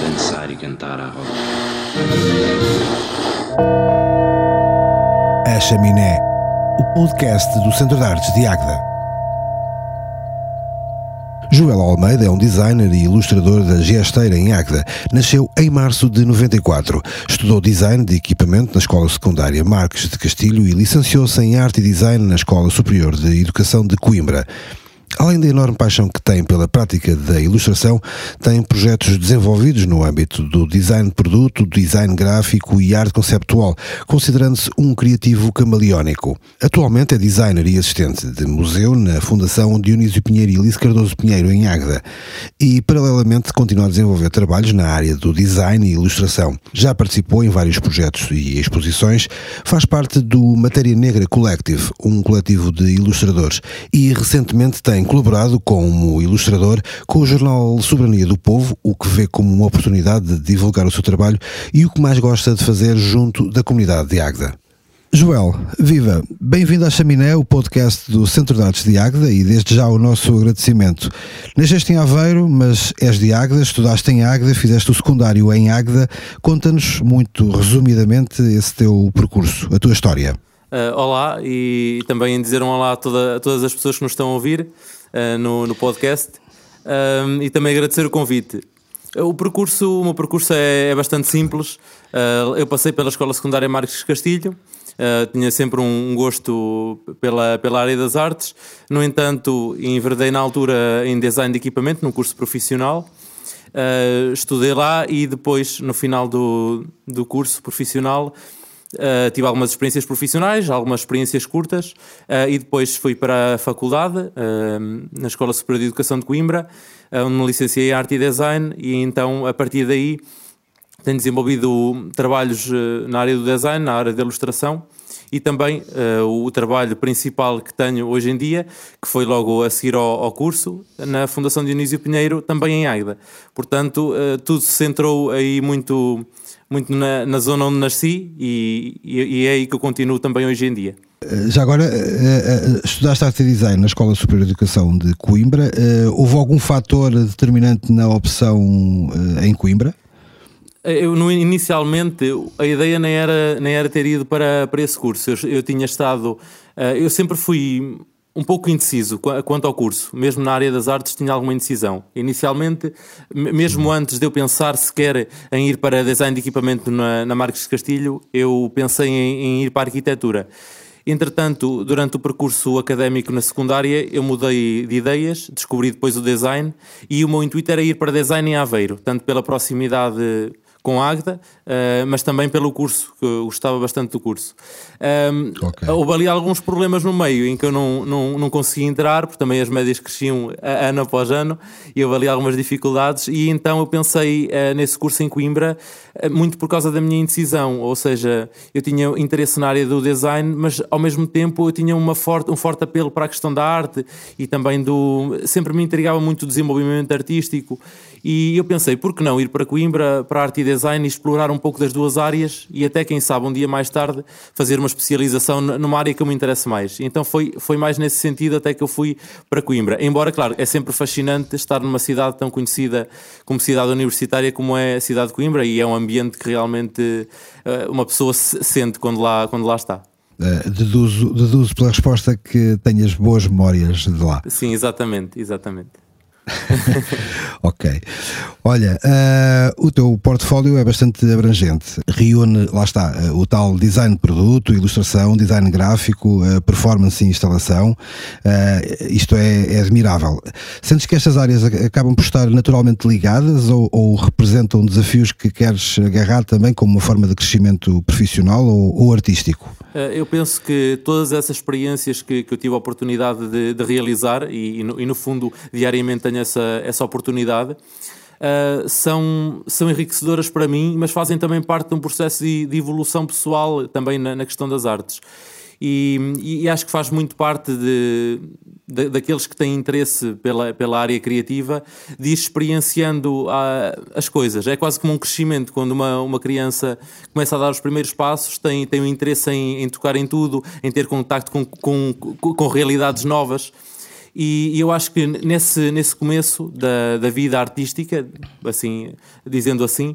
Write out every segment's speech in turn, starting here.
Dançar e cantar à roda. A Chaminé, o podcast do Centro de Artes de Águeda. Joel Almeida é um designer e ilustrador da Gesteira em Águeda. Nasceu em março de 94. Estudou design de equipamento na Escola Secundária Marques de Castilho e licenciou-se em Arte e Design na Escola Superior de Educação de Coimbra. Além da enorme paixão que tem pela prática da ilustração, tem projetos desenvolvidos no âmbito do design de produto, design gráfico e arte conceptual, considerando-se um criativo camaleónico. Atualmente é designer e assistente de museu na Fundação Dionísio Pinheiro e Alice Cardoso Pinheiro, em Águeda, e, paralelamente, continua a desenvolver trabalhos na área do design e ilustração. Já participou em vários projetos e exposições, faz parte do Matéria Negra Collective, um coletivo de ilustradores, e recentemente tem colaborado como ilustrador com o jornal Soberania do Povo, o que vê como uma oportunidade de divulgar o seu trabalho e o que mais gosta de fazer junto da comunidade de Águeda. Joel, viva! Bem-vindo à Chaminé, o podcast do Centro de Artes de Águeda e desde já o nosso agradecimento. Nasceste em Aveiro, mas és de Águeda, estudaste em Águeda, fizeste o secundário em Águeda. Conta-nos muito resumidamente esse teu percurso, a tua história. Uh, olá e também dizer um olá a, toda, a todas as pessoas que nos estão a ouvir uh, no, no, podcast um, e também agradecer o convite. O percurso, o meu percurso é, é bastante simples. Uh, eu passei pela Escola Secundária Marques Castilho, tinha sempre um, um, gosto pela, pela área das artes. No entanto, enverdei na altura em design de equipamento, num curso profissional. estudei lá e depois, no final do, do curso profissional, Uh, tive algumas experiências profissionais, algumas experiências curtas uh, e depois fui para a faculdade, uh, na Escola Superior de Educação de Coimbra, onde me licenciei em Arte e Design e então a partir daí tenho desenvolvido trabalhos na área do design, na área da ilustração e também o trabalho principal que tenho hoje em dia, que foi logo a seguir ao, ao curso, na Fundação Dionísio Pinheiro, também em Águeda. Portanto, tudo se centrou aí muito muito na, na zona onde nasci e, e, e, é aí que eu continuo também hoje em dia. Eh, já agora, eh, eh, estudaste arte e design na Escola Superior de Educação de Coimbra. Houve algum fator determinante na opção em Coimbra? Eu, no, inicialmente, a ideia nem era, nem era ter ido para, para esse curso. Eu, eu tinha estado. Eu sempre fui um pouco indeciso quanto ao curso, mesmo na área das artes tinha alguma indecisão. Inicialmente, mesmo antes de eu pensar sequer em ir para design de equipamento na, na Marques Castilho, eu pensei em, em ir para a arquitetura. Entretanto, durante o percurso académico na secundária, eu mudei de ideias, descobri depois o design e o meu intuito era ir para design em Aveiro, tanto pela proximidade com Águeda, uh, mas também pelo curso, que eu gostava bastante do curso. Um, okay. Houve ali alguns problemas no meio em que eu não, não, não consegui entrar, porque também as médias cresciam ano após ano e houve ali algumas dificuldades. E então eu pensei uh, nesse curso em Coimbra, muito por causa da minha indecisão, ou seja, eu tinha interesse na área do design, mas ao mesmo tempo eu tinha uma forte, um forte apelo para a questão da arte e também do. Sempre me intrigava muito o desenvolvimento artístico. E eu pensei, por que não ir para Coimbra, para arte e design e explorar um pouco das duas áreas e até, quem sabe, um dia mais tarde fazer uma especialização numa área que eu me interesse mais. Então foi, foi mais nesse sentido até que eu fui para Coimbra. Embora, claro, é sempre fascinante estar numa cidade tão conhecida como cidade universitária como é a cidade de Coimbra e é um ambiente que realmente uh, uma pessoa se sente quando lá, quando lá está. Uh, deduzo, deduzo pela resposta que tenhas boas memórias de lá. Sim, exatamente, exatamente. ok. Olha, uh, o teu portfólio é bastante abrangente. Reúne, lá está, uh, o tal design de produto, ilustração, design gráfico, uh, performance e instalação. isto é, é, admirável. Sentes que estas áreas acabam por estar naturalmente ligadas ou, ou, representam desafios que queres agarrar também como uma forma de crescimento profissional ou, ou artístico? Eu penso que todas essas experiências que, que eu tive a oportunidade de, de realizar e, e, no, e, no, fundo, diariamente tenho essa, essa oportunidade, uh, são, são enriquecedoras para mim, mas fazem também parte de um processo de, de evolução pessoal também na, na, questão das artes. E, e, acho que faz muito parte de, daqueles que têm interesse pela, pela área criativa, de ir experienciando uh, as coisas. É quase como um crescimento, quando uma, uma criança começa a dar os primeiros passos, tem, tem um interesse em, em tocar em tudo, em ter contacto com, com, com realidades novas. E, e, eu acho que nesse, nesse começo da, da vida artística, assim, dizendo assim,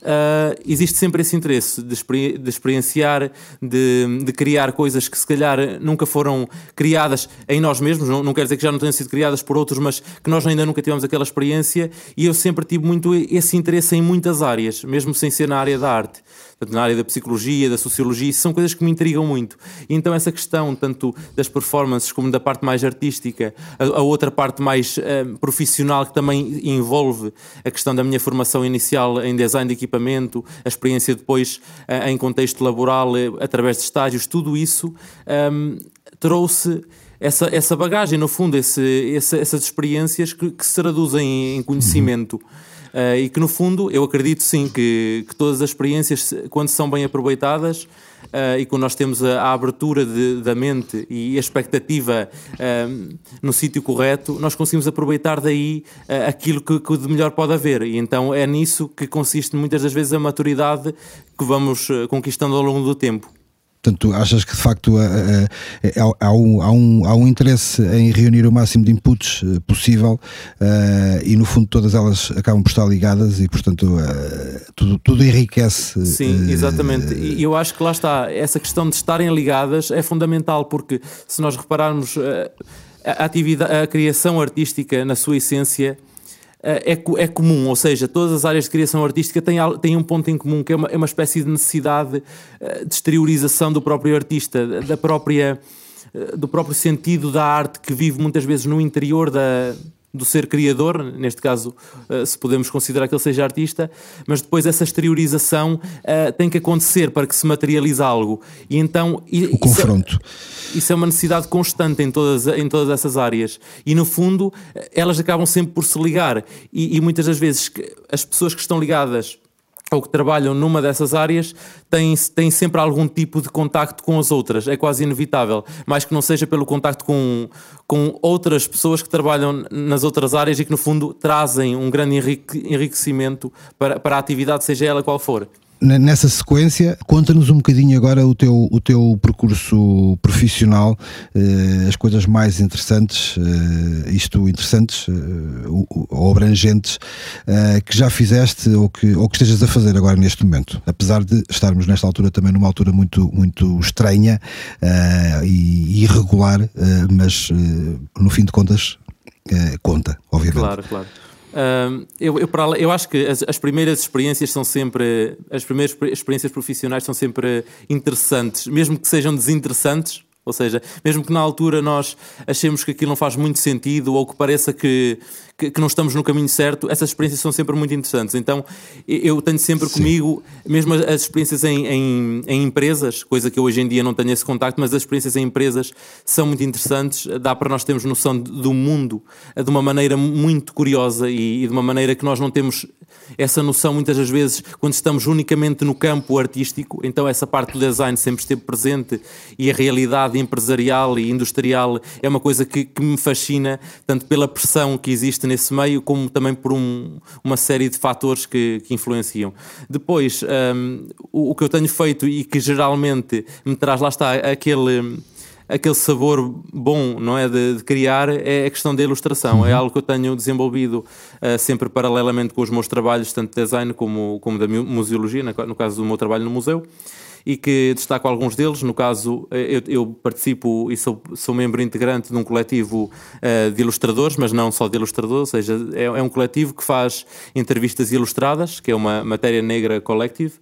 uh, existe sempre esse interesse de, de experienciar, de, de, criar coisas que se calhar nunca foram criadas em nós mesmos, não, não quer dizer que já não tenham sido criadas por outros, mas que nós ainda nunca tivemos aquela experiência. E eu sempre tive muito esse interesse em muitas áreas, mesmo sem ser na área da arte na área da psicologia, da sociologia, isso são coisas que me intrigam muito. E então essa questão, tanto das performances como da parte mais artística, a, a outra parte mais uh, profissional que também envolve a questão da minha formação inicial em design de equipamento, a experiência depois uh, em contexto laboral, uh, através de estágios, tudo isso um, ehm, trouxe essa, essa bagagem, no fundo, esse, esse, essas experiências que, que, se traduzem em conhecimento. Uhum. Uh, e que no fundo eu acredito sim que, que todas as experiências, quando são bem aproveitadas uh, e quando nós temos a, a abertura de, da mente e a expectativa uh, no sítio correto, nós conseguimos aproveitar daí aquilo que, que, de melhor pode haver. E então é nisso que consiste muitas das vezes a maturidade que vamos conquistando ao longo do tempo. Portanto, achas que de facto há, há, um, há, um, há um interesse em reunir o máximo de inputs eh, possível uh, e no fundo todas elas acabam por estar ligadas e portanto uh, tudo, tudo enriquece. Sim, exatamente. E eu acho que lá está, essa questão de estarem ligadas é fundamental porque se nós repararmos a, atividade, a criação artística na sua essência é, é comum, ou seja, todas as áreas de criação artística têm, têm um ponto em comum, que é uma, é uma espécie de necessidade eh, de exteriorização do próprio artista, da própria, eh, do próprio sentido da arte que vive muitas vezes no interior da, do ser criador, neste caso, se podemos considerar que ele seja artista, mas depois essa exteriorização uh, tem que acontecer para que se materialize algo. E então. O é confronto. É, isso é uma necessidade constante em todas, em todas essas áreas. E no fundo, elas acabam sempre por se ligar. E, e muitas das vezes as pessoas que estão ligadas ou que trabalham numa dessas áreas têm, têm sempre algum tipo de contacto com as outras, é quase inevitável, mais que não seja pelo contacto com, com outras pessoas que trabalham nas outras áreas e que no fundo trazem um grande enriquecimento para, para a atividade, seja ela qual for nessa sequência, conta-nos um bocadinho agora o teu, o teu percurso profissional, eh, as coisas mais interessantes, eh, isto interessantes eh, abrangentes, que já fizeste ou que, ou que estejas a fazer agora neste momento. Apesar de estarmos nesta altura também numa altura muito, muito estranha e irregular, mas no fim de contas, conta, obviamente. Claro, claro eu, eu, para, eu acho que as, as, primeiras experiências são sempre. As primeiras experiências profissionais são sempre interessantes, mesmo que sejam desinteressantes. Ou seja, mesmo que na altura nós achemos que aquilo não faz muito sentido ou que pareça que, que, que, não estamos no caminho certo, essas experiências são sempre muito interessantes. Então eu tenho sempre Sim. comigo, mesmo as experiências em, em, em, empresas, coisa que eu hoje em dia não tenho esse contacto, mas as experiências em empresas são muito interessantes, dá para nós termos noção do mundo de uma maneira muito curiosa e, e de uma maneira que nós não temos essa noção muitas das vezes quando estamos unicamente no campo artístico, então essa parte do design sempre esteve presente e a realidade empresarial e industrial é uma coisa que, que me fascina, tanto pela pressão que existe existe nesse meio, como também por um, uma série de fatores que, que influenciam. Depois, um, o, o, que eu tenho feito e que geralmente me traz, lá está, aquele aquele sabor bom, não é, de, de, criar, é a questão da ilustração. Uhum. É algo que eu tenho desenvolvido uh, sempre paralelamente com os meus trabalhos, tanto de design como, como da museologia, no caso do meu trabalho no museu e que destaco alguns deles. No caso, eu, eu participo e sou, sou, membro integrante de um coletivo uh, de ilustradores, mas não só de ilustradores, ou seja, é, é, um coletivo que faz entrevistas ilustradas, que é uma matéria negra collective,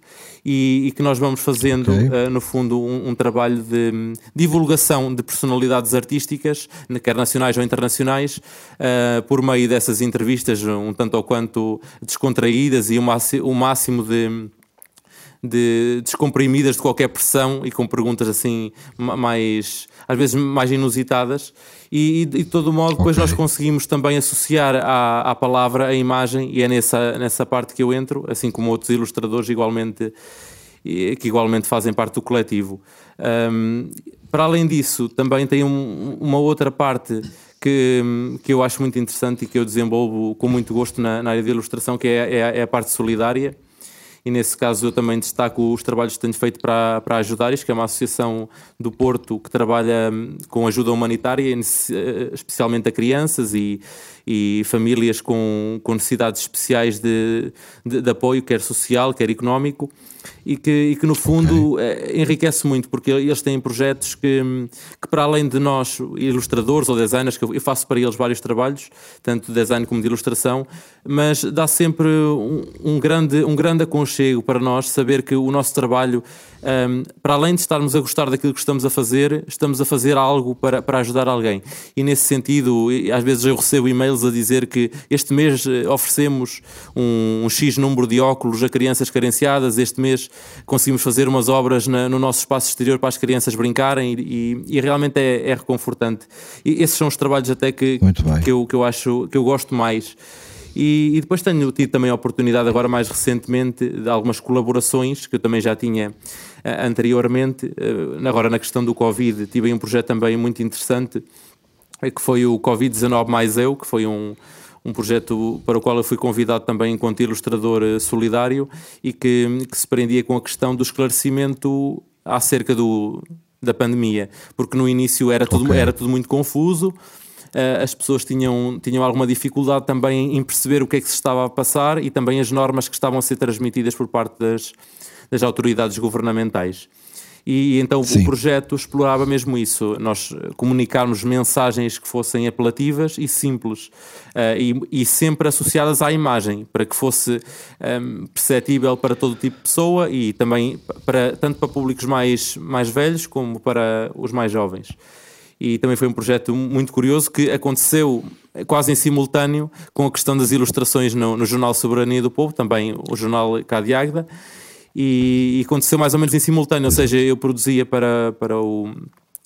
e, e que nós vamos fazendo, okay. uh, no fundo, um, um, trabalho de um, divulgação de personalidades artísticas, quer nacionais ou internacionais, uh, por meio dessas entrevistas, um tanto ou quanto descontraídas e o máximo de de descomprimidas de qualquer pressão e com perguntas assim mais às vezes mais inusitadas e, e de todo modo depois okay. nós conseguimos também associar à, à palavra a imagem e é nessa, nessa parte que eu entro, assim como outros ilustradores igualmente que igualmente fazem parte do coletivo. Um, para além disso, também tem um, uma outra parte que, que eu acho muito interessante e que eu desenvolvo com muito gosto na, na área de ilustração, que é, é, é a parte solidária e nesse caso eu também destaco os trabalhos que tenho feito para, para Ajudares, que é uma associação do Porto que trabalha hum, com ajuda humanitária, eh, especialmente a crianças e, e famílias com, com necessidades especiais de, de, de, apoio, quer social, quer económico, e que, e que no fundo okay. Eh, enriquece muito, porque eles têm projetos que, que, para além de nós, ilustradores ou designers, que eu faço para eles vários trabalhos, tanto de design como de ilustração, mas dá sempre um, um grande, um grande aconchego para nós saber que o nosso trabalho um, para além de estarmos a gostar daquilo que estamos a fazer, estamos a fazer algo para, para ajudar alguém. E nesse sentido, às vezes eu recebo e-mails a dizer que este mês eh, oferecemos um, um X número de óculos a crianças carenciadas, este mês conseguimos fazer umas obras na, no nosso espaço exterior para as crianças brincarem e, e, e realmente é, é, reconfortante. E esses são os trabalhos até que, que, eu, que eu acho que eu gosto mais. E, e, depois tenho tido também a oportunidade, agora mais recentemente, de algumas colaborações que eu também já tinha anteriormente. Uh, agora, na questão do Covid, tive um projeto também muito interessante, uh, que foi o Covid-19 Mais Eu, que foi um, um projeto para o qual eu fui convidado também enquanto ilustrador solidário e que, que se prendia com a questão do esclarecimento acerca do, da pandemia, porque no início era tudo, okay. era tudo muito confuso. Eh, as pessoas tinham, tinham alguma dificuldade também em perceber o que é que se estava a passar e também as normas que estavam a ser transmitidas por parte das, das autoridades governamentais. E então Sim. o projeto explorava mesmo isso, nós comunicarmos mensagens que fossem apelativas e simples uh, e, e, sempre associadas à imagem, para que fosse um, ehm, perceptível para todo tipo de pessoa e também para, tanto para públicos mais, mais velhos como para os mais jovens e também foi um projeto muito curioso que aconteceu quase em simultâneo com a questão das ilustrações no, no Jornal Soberania do Povo, também o jornal Cadiagda, e, e aconteceu mais ou menos em simultâneo, ou seja, eu produzia para, para o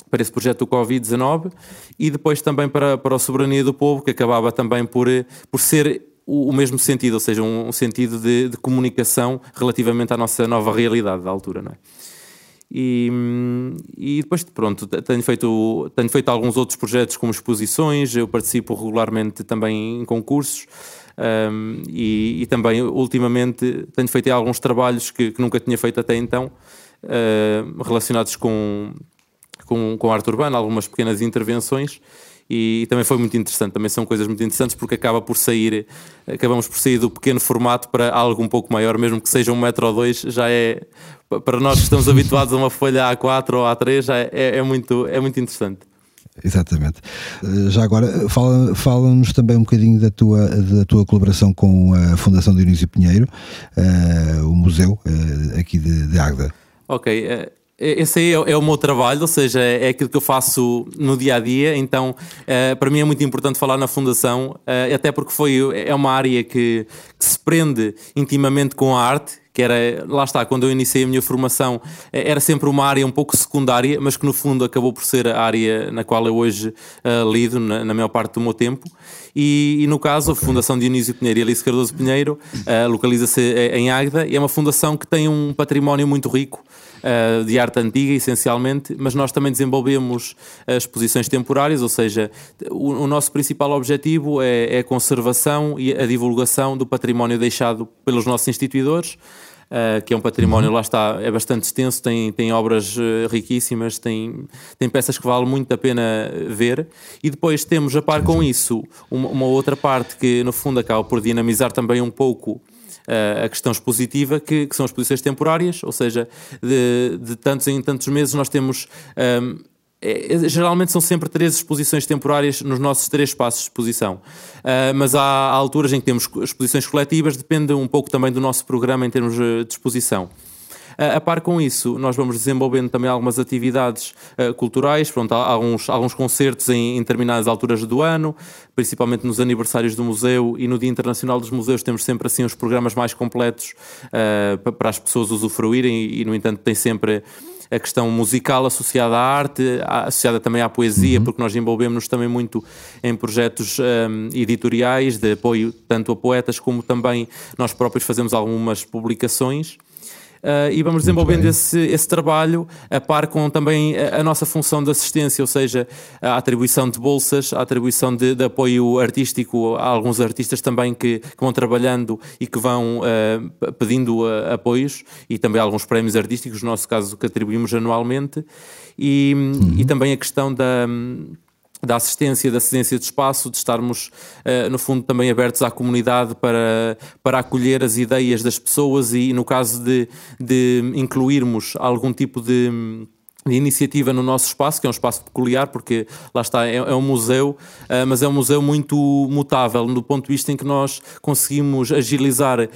para esse projeto do Covid-19 e depois também para, para a Soberania do Povo, que acabava também por, por ser o, o mesmo sentido, ou seja, um, um sentido de, de, comunicação relativamente à nossa nova realidade da altura, não é? E, e depois, pronto, tenho feito, tenho feito alguns outros projetos como exposições, eu participo regularmente também em concursos um, e, e, também, ultimamente, tenho feito alguns trabalhos que, que nunca tinha feito até então, uh, relacionados com, com, com arte urbana, algumas pequenas intervenções e, também foi muito interessante. Também são coisas muito interessantes porque acaba por sair, acabamos por sair do pequeno formato para algo um pouco maior, mesmo que seja um metro ou dois, já é para nós que estamos habituados a uma folha A4 ou A3, já é, é, muito, é muito interessante. Exatamente. Eh, já agora, fala-nos fala também um bocadinho da tua, da tua colaboração com a Fundação Dionísio Pinheiro, uh, o museu uh, aqui de, de Agda. Ok, esse aí é, é, o meu trabalho, ou seja, é aquilo que eu faço no dia a dia. Então, para mim é muito importante falar na Fundação, até porque foi, é uma área que, que, se prende intimamente com a arte. Que era, lá está, quando eu iniciei a minha formação, eh, era sempre uma área um pouco secundária, mas que no fundo acabou por ser a área na qual eu hoje uh, lido, na, na, maior parte do meu tempo. E, e no caso, okay. a Fundação Dionísio Pinheiro e Alice Cardoso Pinheiro localiza-se em Águeda e é uma fundação que tem um património muito rico uh, de arte antiga, essencialmente, mas nós também desenvolvemos uh, exposições temporárias, ou seja, o, o nosso principal objetivo é, é, a conservação e a divulgação do património deixado pelos nossos instituidores. Uh, que é um património, uhum. lá está, é bastante extenso, tem, tem obras uh, riquíssimas, tem, tem peças que vale muito a pena ver. E depois temos, a par com isso, uma, uma outra parte que, no fundo, acaba por dinamizar também um pouco uh, a questão expositiva, que, que, são exposições temporárias, ou seja, de, de tantos em tantos meses nós temos. Um, ehm, é, é, geralmente são sempre três exposições temporárias nos nossos três espaços de exposição. Uh, mas há, alturas em que temos exposições coletivas, depende um pouco também do nosso programa em termos de exposição. A par com isso, nós vamos desenvolvendo também algumas atividades uh, culturais, pronto, há alguns, alguns concertos em, em, determinadas alturas do ano, principalmente nos aniversários do museu e no Dia Internacional dos Museus temos sempre assim os programas mais completos para as pessoas usufruírem e, e, no entanto, tem sempre a questão musical associada à arte, associada também à poesia, uhum. porque nós envolvemos-nos também muito em projetos um, editoriais de apoio tanto a poetas como também nós próprios fazemos algumas publicações. Uh, e vamos desenvolvendo esse, esse trabalho a par com também a, a, nossa função de assistência, ou seja, a atribuição de bolsas, a atribuição de, de apoio artístico a alguns artistas também que, que vão trabalhando e que vão uh, pedindo uh, apoios e também alguns prémios artísticos, no nosso caso que atribuímos anualmente, e, uhum. e também a questão da da assistência, da assistência de espaço, de estarmos, uh, no fundo, também abertos à comunidade para, para acolher as ideias das pessoas e, no caso de, de incluirmos algum tipo de iniciativa no nosso espaço, que é um espaço peculiar, porque lá está, é, é um museu, uh, mas é um museu muito mutável, do ponto de vista em que nós conseguimos agilizar, uh,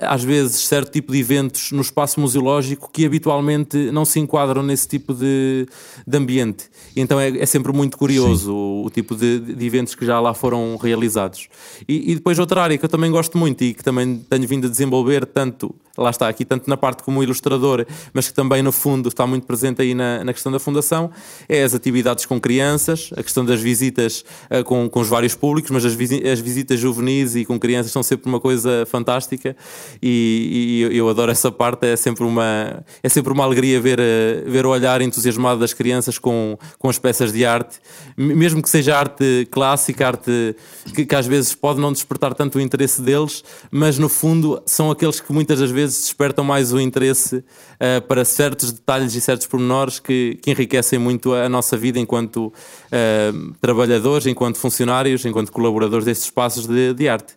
às vezes, certo tipo de eventos no espaço museológico que habitualmente não se enquadram nesse tipo de, de ambiente. E então é, é, sempre muito curioso o, o, tipo de, de, eventos que já lá foram realizados. E, e depois outra área que eu também gosto muito e que também tenho vindo a desenvolver, tanto lá está, aqui tanto na parte como ilustrador, mas que também no fundo está muito presente aí na, na questão da fundação, é as atividades com crianças, a questão das visitas uh, com, com os vários públicos, mas as, visi as visitas juvenis e com crianças são sempre uma coisa fantástica e, e eu adoro essa parte, é sempre uma, é sempre uma alegria ver, uh, ver o olhar entusiasmado das crianças com, com as peças de arte, mesmo que seja arte clássica, arte que, que às vezes pode não despertar tanto o interesse deles, mas no fundo são aqueles que muitas das vezes despertam mais o interesse uh, para certos detalhes e certos pormenores que, que enriquecem muito a nossa vida enquanto uh, trabalhadores, enquanto funcionários, enquanto colaboradores destes espaços de, de arte.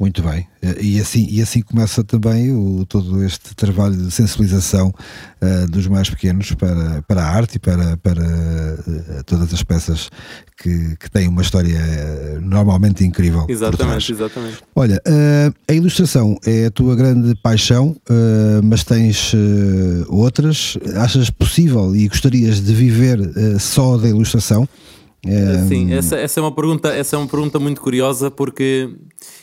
Muito bem. E assim, e assim começa também o, todo este trabalho de sensibilização uh, dos mais pequenos para, para a arte e para, para uh, todas as peças que, que têm uma história uh, normalmente incrível. Exatamente, exatamente. Olha, a ilustração é a tua grande paixão, mas tens outras. Achas possível e gostarias de viver só da ilustração? Sim, essa, essa, é uma pergunta, essa é uma pergunta muito curiosa porque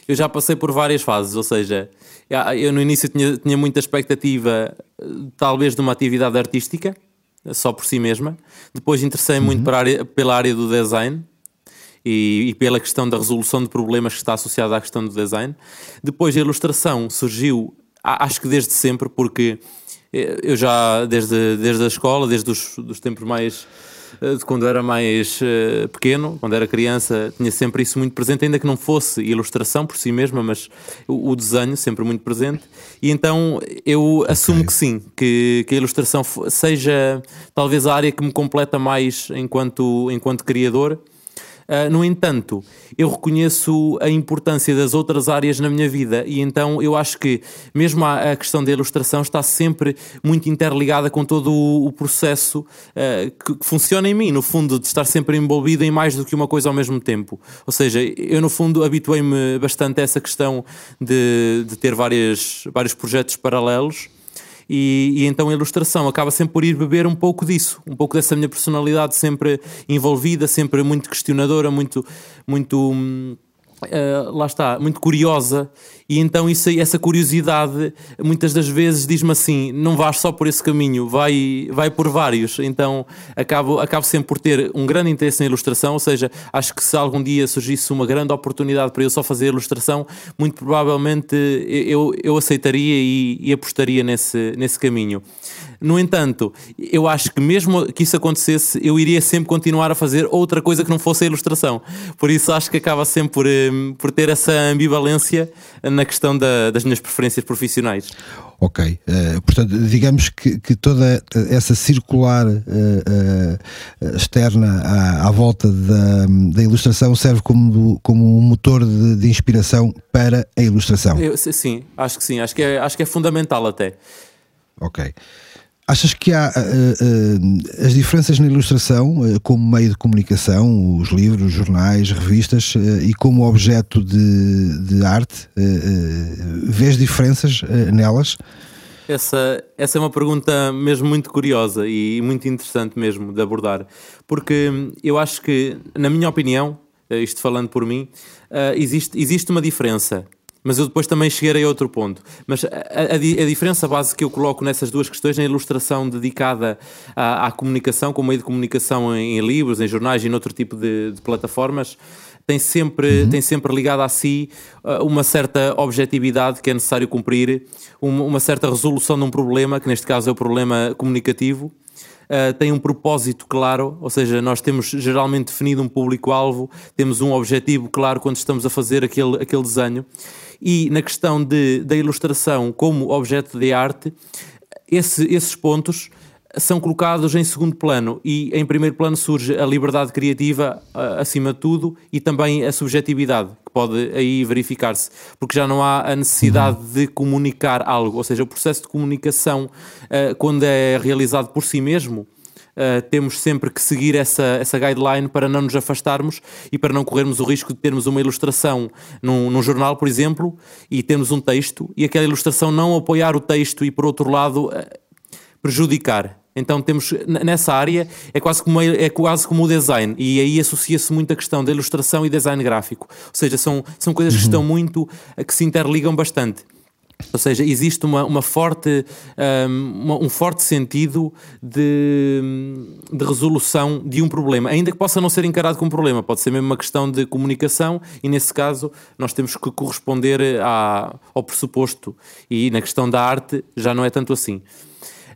eu já passei por várias fases, ou seja, eu no início tinha, tinha muita expectativa, talvez, de uma atividade artística, só por si mesma. Depois interessei-me uhum. muito área, pela área do design e, e, pela questão da resolução de problemas que está associada à questão do design. Depois a ilustração surgiu, acho que desde sempre, porque eu já, desde, desde a escola, desde os dos tempos mais eh, de quando era mais uh, pequeno, quando era criança, tinha sempre isso muito presente, ainda que não fosse ilustração por si mesma, mas o, desenho sempre muito presente. E então eu okay. assumo que sim, que, que a ilustração seja talvez a área que me completa mais enquanto, enquanto criador Uh, no entanto, eu reconheço a importância das outras áreas na minha vida e então eu acho que mesmo a, a questão da ilustração está sempre muito interligada com todo o, o processo uh, que, que, funciona em mim, no fundo, de estar sempre envolvido em mais do que uma coisa ao mesmo tempo. Ou seja, eu no fundo habituei-me bastante a essa questão de, de ter várias, vários projetos paralelos e, e, então a ilustração acaba sempre por ir beber um pouco disso, um pouco dessa minha personalidade sempre envolvida, sempre muito questionadora, muito, muito Uh, lá está, muito curiosa, e então isso, essa curiosidade muitas das vezes diz-me assim: não vais só por esse caminho, vai, vai por vários. Então acabo, acabo sempre por ter um grande interesse na ilustração, ou seja, acho que se algum dia surgisse uma grande oportunidade para eu só fazer ilustração, muito provavelmente eu, eu aceitaria e, e apostaria nesse, nesse caminho. No entanto, eu acho que mesmo que isso acontecesse, eu iria sempre continuar a fazer outra coisa que não fosse a ilustração. Por isso acho que acaba sempre por, eh, por ter essa ambivalência na questão da, das minhas preferências profissionais. Ok, uh, portanto, digamos que, que, toda essa circular uh, uh, externa à, à volta da, da, ilustração serve como, como um motor de, de inspiração para a ilustração. Eu, sim, acho que sim, acho que é, acho que é fundamental até. Ok. Achas que há uh, uh, as diferenças na ilustração uh, como meio de comunicação, os livros, jornais, revistas e como objeto de, de arte? vês diferenças nelas? Essa, essa é uma pergunta mesmo muito curiosa e muito interessante mesmo de abordar, porque eu acho que, na minha opinião, isto falando por mim, existe, existe uma diferença mas eu depois também chegarei a outro ponto. Mas a, a, a, diferença base que eu coloco nessas duas questões, na ilustração dedicada à, à comunicação, como meio de comunicação em, em, livros, em jornais e noutro tipo de, de plataformas, tem sempre, uhum. tem sempre ligado a si uh, uma certa objetividade que é necessário cumprir, uma, uma, certa resolução de um problema, que neste caso é o problema comunicativo. Uh, tem um propósito claro, ou seja, nós temos geralmente definido um público-alvo, temos um objetivo claro quando estamos a fazer aquele, aquele desenho. E na questão de, da ilustração como objeto de arte, esse, esses pontos são colocados em segundo plano e em primeiro plano surge a liberdade criativa acima de tudo e também a subjetividade, que pode aí verificar-se, porque já não há a necessidade uhum. de comunicar algo, ou seja, o processo de comunicação, eh, quando é realizado por si mesmo, Uh, temos sempre que seguir essa, essa guideline para não nos afastarmos e para não corrermos o risco de termos uma ilustração num, num jornal, por exemplo, e temos um texto e aquela ilustração não apoiar o texto e, por outro lado, uh, prejudicar. Então temos nessa área é quase como é quase como o design e aí associa-se muito a questão da ilustração e design gráfico. Ou seja, são, são coisas que uhum. estão muito que se interligam bastante. Ou seja, existe uma, uma forte, um, um forte sentido de, de, resolução de um problema, ainda que possa não ser encarado como problema, pode ser mesmo uma questão de comunicação, e nesse caso nós temos que corresponder à, ao pressuposto, e na questão da arte já não é tanto assim.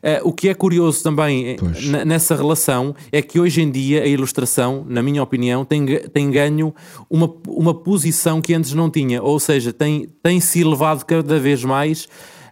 Uh, o que é curioso também eh, nessa relação é que hoje em dia a ilustração, na minha opinião, tem, tem ganho uma, uma posição que antes não tinha, ou seja, tem, tem se elevado cada vez mais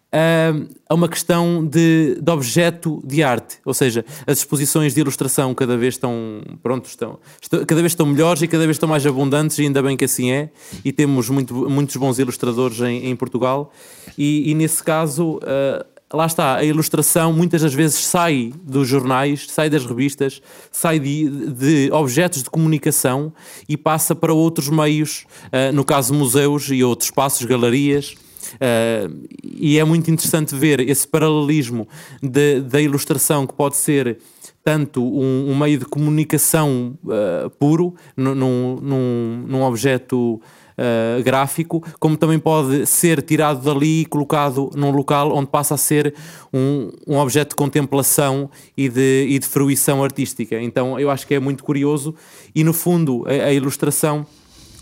uh, a uma questão de, de objeto de arte, ou seja, as exposições de ilustração cada vez estão, pronto, estão, estão, cada vez estão melhores e cada vez estão mais abundantes, e ainda bem que assim é, e temos muito, muitos bons ilustradores em, em Portugal, e, e nesse caso uh, lá está, a ilustração muitas das vezes sai dos jornais, sai das revistas, sai de, de objetos de comunicação e passa para outros meios, uh, no caso museus e outros espaços, galerias. Uh, e é muito interessante ver esse paralelismo da ilustração que pode ser tanto um, um meio de comunicação uh, puro num, num, num objeto uh, gráfico, como também pode ser tirado dali e colocado num local onde passa a ser um, um objeto de contemplação e de, e de fruição artística. Então eu acho que é muito curioso e, no fundo, a, a ilustração.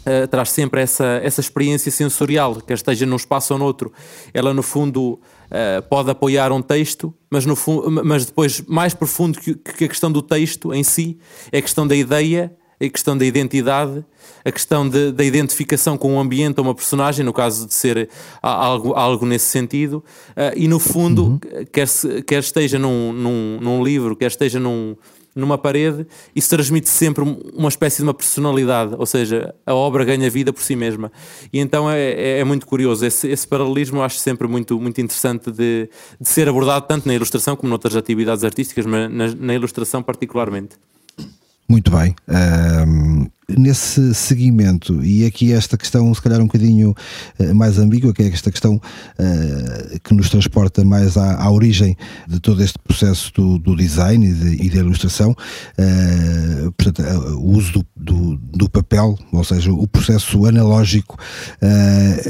Uh, traz sempre essa, essa experiência sensorial, quer esteja num espaço ou noutro. Ela, no fundo, uh, pode apoiar um texto, mas, no mas depois, mais profundo que, que, a questão do texto em si, é a questão da ideia a questão da identidade, a questão de, da identificação com o ambiente ou uma personagem, no caso de ser algo, algo nesse sentido, uh, e no fundo, uhum. quer, quer esteja num, num, num, livro, quer esteja num, numa parede, isso transmite sempre uma espécie de uma personalidade, ou seja, a obra ganha vida por si mesma. E então é, é, é muito curioso, esse, esse, paralelismo eu acho sempre muito, muito interessante de, de, ser abordado tanto na ilustração como noutras atividades artísticas, mas na, na ilustração particularmente. Muito bem. Um, nesse seguimento, e aqui esta questão, se calhar um bocadinho uh, mais ambígua, que é esta questão uh, que nos transporta mais à, à, origem de todo este processo do, do design e, de, da ilustração, uh, portanto, o uso do, do, do, papel, ou seja, o processo analógico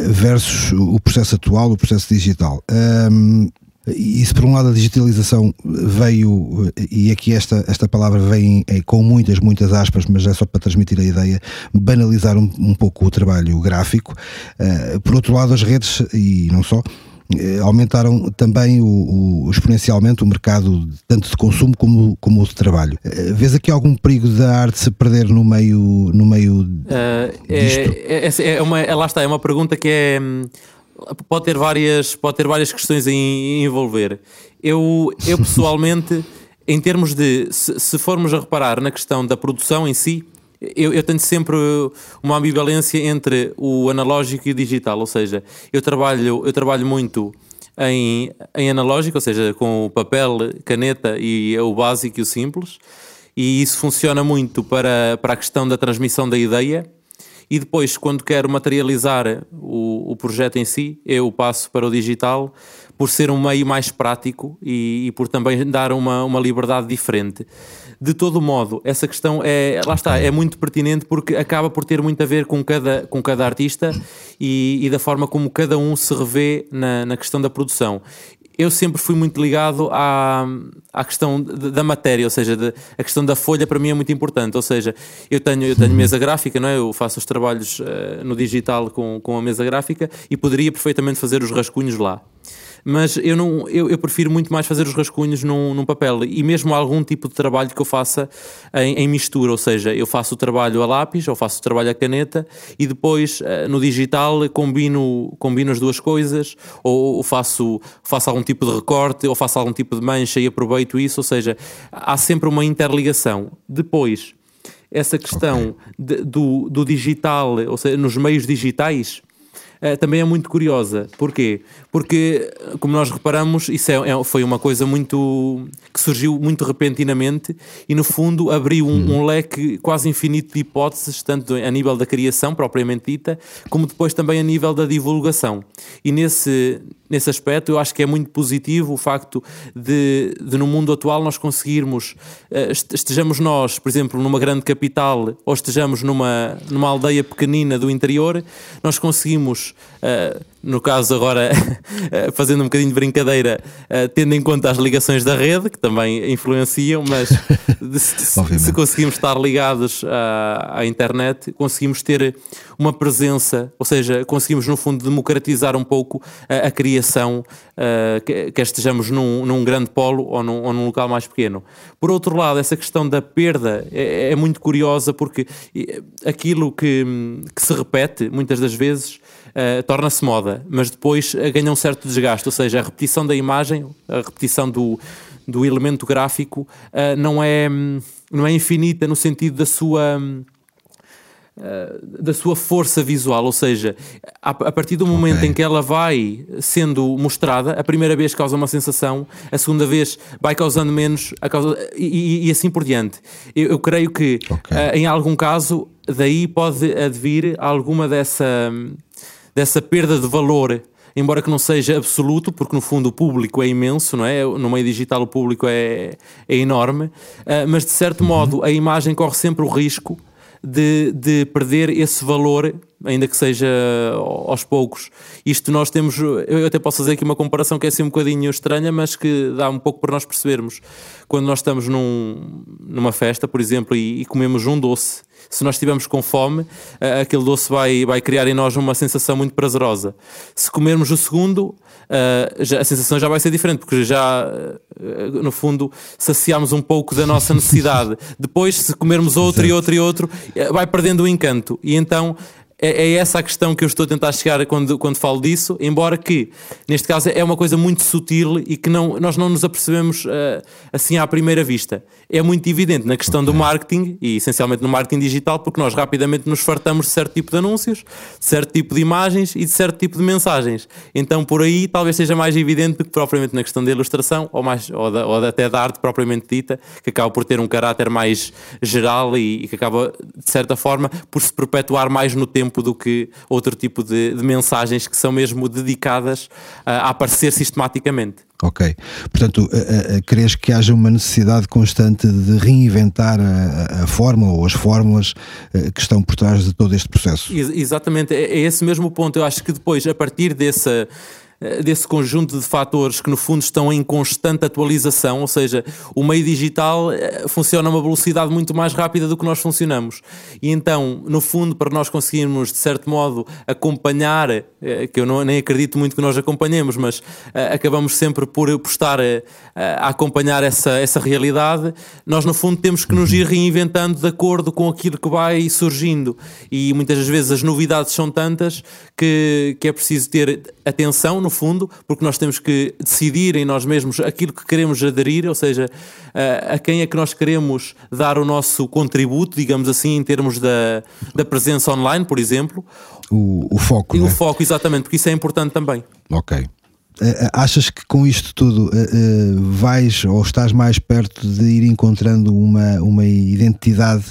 versus o processo atual, o processo digital. Um, e se por um lado a digitalização veio, e aqui esta, esta palavra vem é, com muitas, muitas aspas, mas é só para transmitir a ideia, banalizar um, um pouco o trabalho gráfico, uh, por outro lado as redes, e não só, uh, aumentaram também o, o, exponencialmente o mercado tanto de consumo como, como o de trabalho. Uh, vês aqui algum perigo da arte se perder no meio, no meio disto? É, é, é, uma, lá está, é uma pergunta que é hum, pode ter várias, pode ter várias questões a envolver. Eu, eu pessoalmente, em termos de se, se, formos a reparar na questão da produção em si, eu, eu, tenho sempre uma ambivalência entre o analógico e o digital, ou seja, eu trabalho, eu trabalho muito em, em analógico, ou seja, com o papel, caneta e o básico e o simples, e isso funciona muito para, para a questão da transmissão da ideia e depois, quando quero materializar o, o projeto em si, eu passo para o digital por ser um meio mais prático e, e, por também dar uma, uma liberdade diferente. De todo modo, essa questão é, lá está, é muito pertinente porque acaba por ter muito a ver com cada, com cada artista e, e da forma como cada um se revê na, na questão da produção. Eu sempre fui muito ligado à, à questão da matéria, ou seja, de, a questão da folha para mim é muito importante. Ou seja, eu tenho, eu tenho mesa gráfica, não é? eu faço os trabalhos uh, no digital com, com a mesa gráfica e poderia perfeitamente fazer os rascunhos lá mas eu, não, eu, eu, prefiro muito mais fazer os rascunhos num, num, papel e mesmo algum tipo de trabalho que eu faça em, em, mistura, ou seja, eu faço o trabalho a lápis ou faço o trabalho a caneta e depois eh, no digital combino, combino as duas coisas ou, faço, faço algum tipo de recorte ou faço algum tipo de mancha e aproveito isso, ou seja, há sempre uma interligação. Depois, essa questão okay. de, do, do digital, ou seja, nos meios digitais, também é muito curiosa. Porquê? Porque, como nós reparamos, isso é, é, foi uma coisa muito. que surgiu muito repentinamente e, no fundo, abriu um, um, leque quase infinito de hipóteses, tanto a nível da criação propriamente dita, como depois também a nível da divulgação. E nesse, nesse aspecto, eu acho que é muito positivo o facto de, de no mundo atual nós conseguirmos, eh, estejamos nós, por exemplo, numa grande capital ou estejamos numa, numa aldeia pequenina do interior, nós conseguimimos uh, no caso agora eh, fazendo um bocadinho de brincadeira, uh, tendo em conta as ligações da rede, que também influenciam, mas se, se, conseguimos estar ligados à, à, internet, conseguimos ter uma presença, ou seja, conseguimos no fundo democratizar um pouco a, a criação, uh, que, que, estejamos num, num, grande polo ou num, ou num, local mais pequeno. Por outro lado, essa questão da perda é, é muito curiosa porque aquilo que, que se repete muitas das vezes uh, torna-se moda, mas depois uh, ganha um certo desgaste, ou seja, a repetição da imagem, a repetição do, do elemento gráfico uh, não, é, não é infinita no sentido da sua. da sua força visual, ou seja, a, a partir do momento okay. em que ela vai sendo mostrada, a primeira vez causa uma sensação, a segunda vez vai causando menos, a causa, e, e, e assim por diante. Eu, eu creio que, okay. em algum caso, daí pode advir alguma dessa dessa perda de valor, embora que não seja absoluto, porque no fundo o público é imenso, não é? No meio digital o público é, é enorme, uh, mas de certo uhum. modo a imagem corre sempre o risco de, de perder esse valor, ainda que seja aos poucos. Isto nós temos, eu até posso fazer aqui uma comparação que é assim um bocadinho estranha, mas que dá um pouco para nós percebermos. Quando nós estamos num, numa festa, por exemplo, e, e comemos um doce se nós estivermos com fome, aquele doce vai, vai criar em nós uma sensação muito prazerosa. Se comermos o segundo, a sensação já vai ser diferente, porque já, no fundo, saciamos um pouco da nossa necessidade. Depois, se comermos outro Exato. e outro e outro, vai perdendo o encanto. E então é, é, essa a questão que eu estou a tentar chegar quando, quando falo disso, embora que, neste caso, é uma coisa muito sutil e que não, nós não nos apercebemos uh, assim à primeira vista. É muito evidente na questão do marketing e essencialmente no marketing digital, porque nós rapidamente nos fartamos de certo tipo de anúncios, de certo tipo de imagens e de certo tipo de mensagens. Então, por aí, talvez seja mais evidente do que propriamente na questão da ilustração ou, mais, ou, da, ou até da arte propriamente dita, que acaba por ter um caráter mais geral e, e que acaba, de certa forma, por se perpetuar mais no tempo tempo do que outro tipo de, de mensagens que são mesmo dedicadas a, a aparecer sistematicamente. Ok. Portanto, uh, uh, crees que haja uma necessidade constante de reinventar a, a fórmula ou as fórmulas que estão por trás de todo este processo? Ex exatamente, é, é esse mesmo ponto. Eu acho que depois, a partir dessa eh, desse conjunto de fatores que no fundo estão em constante atualização, ou seja, o meio digital eh, funciona a uma velocidade muito mais rápida do que nós funcionamos. E então, no fundo, para nós conseguirmos de certo modo acompanhar, eh, que eu não, nem acredito muito que nós acompanhemos, mas acabamos sempre por, por estar a acompanhar essa, essa realidade, nós no fundo temos que nos ir reinventando de acordo com aquilo que vai surgindo. E muitas das vezes as novidades são tantas que, que é preciso ter atenção no fundo, porque nós temos que decidir em nós mesmos aquilo que queremos aderir, ou seja, a quem é que nós queremos dar o nosso contributo, digamos assim, em termos da, da presença online, por exemplo. O, o foco. E né? o foco, exatamente, porque isso é importante também. Ok. Uh, achas que com isto tudo uh, vais ou estás mais perto de ir encontrando uma, uma identidade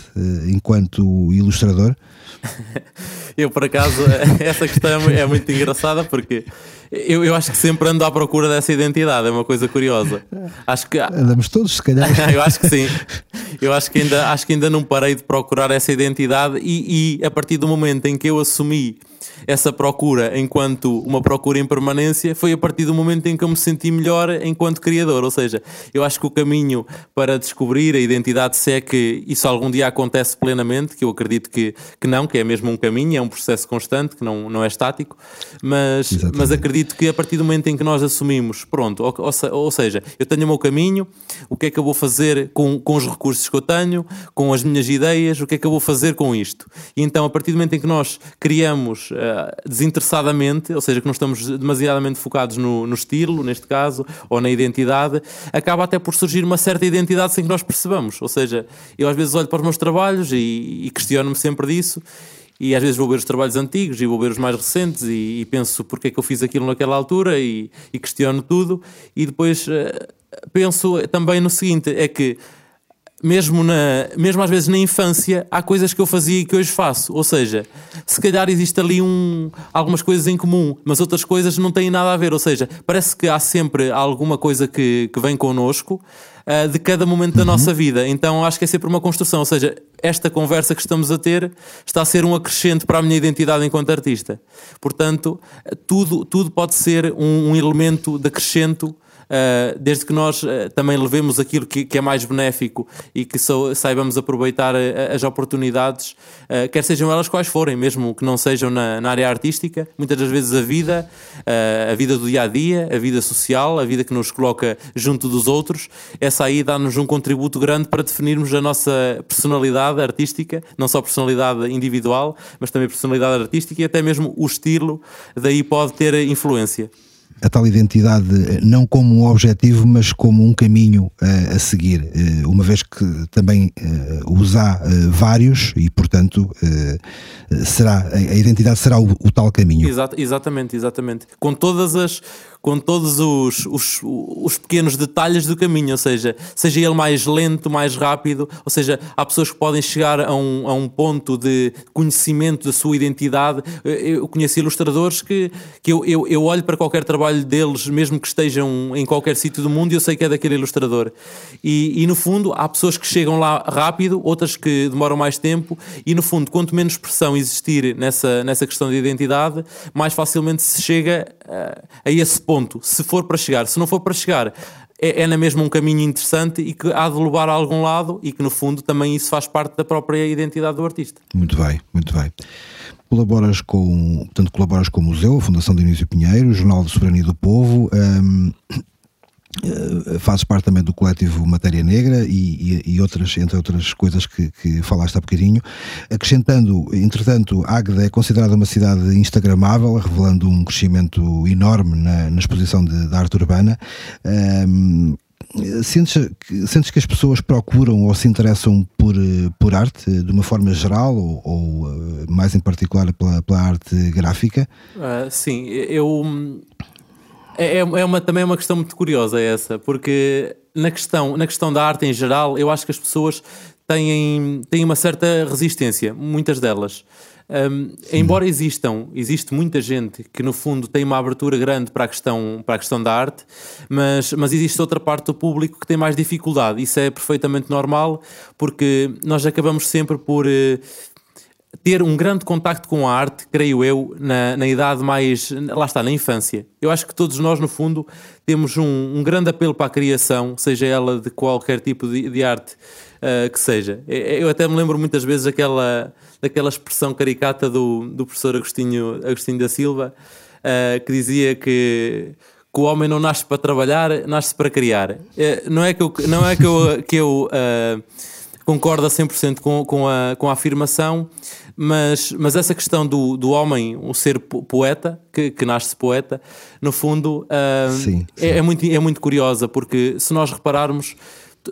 enquanto ilustrador? eu por acaso, essa questão é muito engraçada porque eu, eu acho que sempre ando à procura dessa identidade, é uma coisa curiosa. Acho que andamos todos, se calhar. eu acho que sim. Eu acho que ainda, acho que ainda não parei de procurar essa identidade e, e a partir do momento em que eu assumi essa procura enquanto uma procura em permanência foi a partir do momento em que eu me senti melhor enquanto criador. Ou seja, eu acho que o caminho para descobrir a identidade, se é que isso algum dia acontece plenamente, que eu acredito que, que não, que é mesmo um caminho, é um processo constante, que não, não é estático, mas, mas acredito que a partir do momento em que nós assumimos, pronto, ou, ou, ou seja, eu tenho o meu caminho, o que é que eu vou fazer com, com os recursos que eu tenho, com as minhas ideias, o que é que eu vou fazer com isto? E então, a partir do momento em que nós criamos desinteressadamente, ou seja, que não estamos demasiadamente focados no, no, estilo, neste caso, ou na identidade, acaba até por surgir uma certa identidade sem que nós percebamos. Ou seja, eu às vezes olho para os meus trabalhos e, e questiono-me sempre disso. E às vezes vou ver os trabalhos antigos e vou ver os mais recentes e, e penso porque é que eu fiz aquilo naquela altura e, e questiono tudo. E depois uh, penso também no seguinte: é que mesmo, na, mesmo às vezes na infância, há coisas que eu fazia e que hoje faço. Ou seja, se calhar existe ali um, algumas coisas em comum, mas outras coisas não têm nada a ver. Ou seja, parece que há sempre alguma coisa que, que vem connosco uh, de cada momento da uhum. nossa vida. Então acho que é sempre uma construção. Ou seja, esta conversa que estamos a ter está a ser um acrescente para a minha identidade enquanto artista. Portanto, tudo, tudo pode ser um, um elemento de acrescento uh, desde que nós uh, também levemos aquilo que, que, é mais benéfico e que so, saibamos aproveitar uh, as oportunidades, quer sejam elas quais forem, mesmo que não sejam na, na área artística, muitas das vezes a vida, a vida do dia a dia, a vida social, a vida que nos coloca junto dos outros, essa aí dá-nos um contributo grande para definirmos a nossa personalidade artística, não só personalidade individual, mas também personalidade artística e até mesmo o estilo, daí pode ter influência a tal identidade não como um objetivo, mas como um caminho a, a seguir, eh, uma vez que também os há vários e, portanto, será, a identidade será o, o tal caminho. Exato, exatamente, exatamente. Com todas as com todos os, os, os, pequenos detalhes do caminho, ou seja, seja ele mais lento, mais rápido, ou seja, há pessoas que podem chegar a um, a um ponto de conhecimento da sua identidade. Eu conheço ilustradores que, que eu, eu, eu olho para qualquer trabalho deles, mesmo que estejam em qualquer sítio do mundo, e eu sei que é daquele ilustrador. E, e no fundo, há pessoas que chegam lá rápido, outras que demoram mais tempo, e no fundo, quanto menos pressão existir nessa, nessa questão de identidade, mais facilmente se chega a, esse ponto se for para chegar. Se não for para chegar, é, é na mesma um caminho interessante e que há de levar a algum lado e que, no fundo, também isso faz parte da própria identidade do artista. Muito bem, muito bem. Colaboras com, portanto, colaboras com o Museu, a Fundação Dionísio Pinheiro, o Jornal de Soberania do Povo. Um, Uh, fazes parte também do coletivo Matéria Negra e, e, e, outras, entre outras coisas que, que falaste há bocadinho. Acrescentando, entretanto, Águeda é considerada uma cidade instagramável, revelando um crescimento enorme na, na exposição de, da arte urbana. Um, Sentes, sentes que as pessoas procuram ou se interessam por, por arte de uma forma geral ou, ou uh, mais em particular pela, pela arte gráfica? Uh, sim, eu é, é, é uma, também é uma questão muito curiosa essa, porque na questão, na questão da arte em geral, eu acho que as pessoas têm, têm uma certa resistência, muitas delas. Um, embora existam, existe muita gente que no fundo tem uma abertura grande para a questão, para a questão da arte, mas, mas existe outra parte do público que tem mais dificuldade. Isso é perfeitamente normal, porque nós acabamos sempre por uh, ter um grande contacto com a arte, creio eu, na, na idade mais. lá está, na infância. Eu acho que todos nós, no fundo, temos um, um grande apelo para a criação, seja ela de qualquer tipo de, de arte uh, que seja. Eu até me lembro muitas vezes daquela, daquela expressão caricata do, do professor Agostinho, Agostinho da Silva, uh, que dizia que que o homem não nasce para trabalhar, nasce para criar. Uh, não é que eu, não é que eu, que eu uh, concordo a 100% com, com, a, com a afirmação, mas, mas essa questão do, do homem, o ser poeta, que, que nasce poeta, no fundo uh, sim, sim. É, é, muito, é muito curiosa, porque se nós repararmos,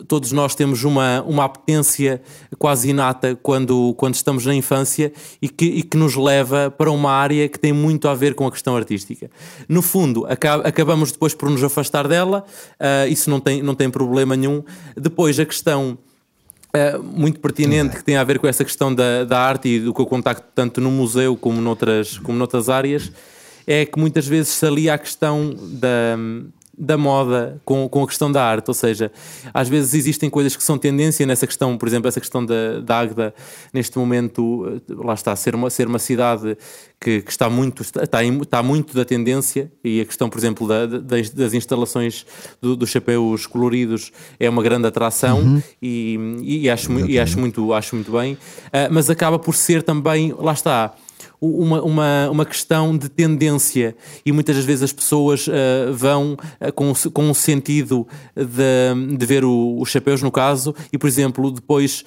todos nós temos uma, uma apetência quase inata quando, quando estamos na infância e que, e que nos leva para uma área que tem muito a ver com a questão artística. No fundo, acabamos depois por nos afastar dela, uh, isso não tem, não tem problema nenhum. Depois, a questão é, muito pertinente que tem a ver com essa questão da, da arte e do que eu contacto tanto no museu como noutras, como noutras áreas, é que muitas vezes se alia a questão da, da moda com, com a questão da arte, ou seja, às vezes existem coisas que são tendência nessa questão, por exemplo, essa questão da, da Águeda, neste momento, lá está, ser uma, ser uma cidade que, que está, muito, está, está muito da tendência e a questão, por exemplo, da, das, das, instalações do, dos chapéus coloridos é uma grande atração uhum. e, e, acho, e acho, muito, acho muito bem, uh, mas acaba por ser também, lá está, uma, uma, uma questão de tendência e muitas das vezes as pessoas uh, vão uh, com, com um sentido de, de ver o, os chapéus no caso e por exemplo depois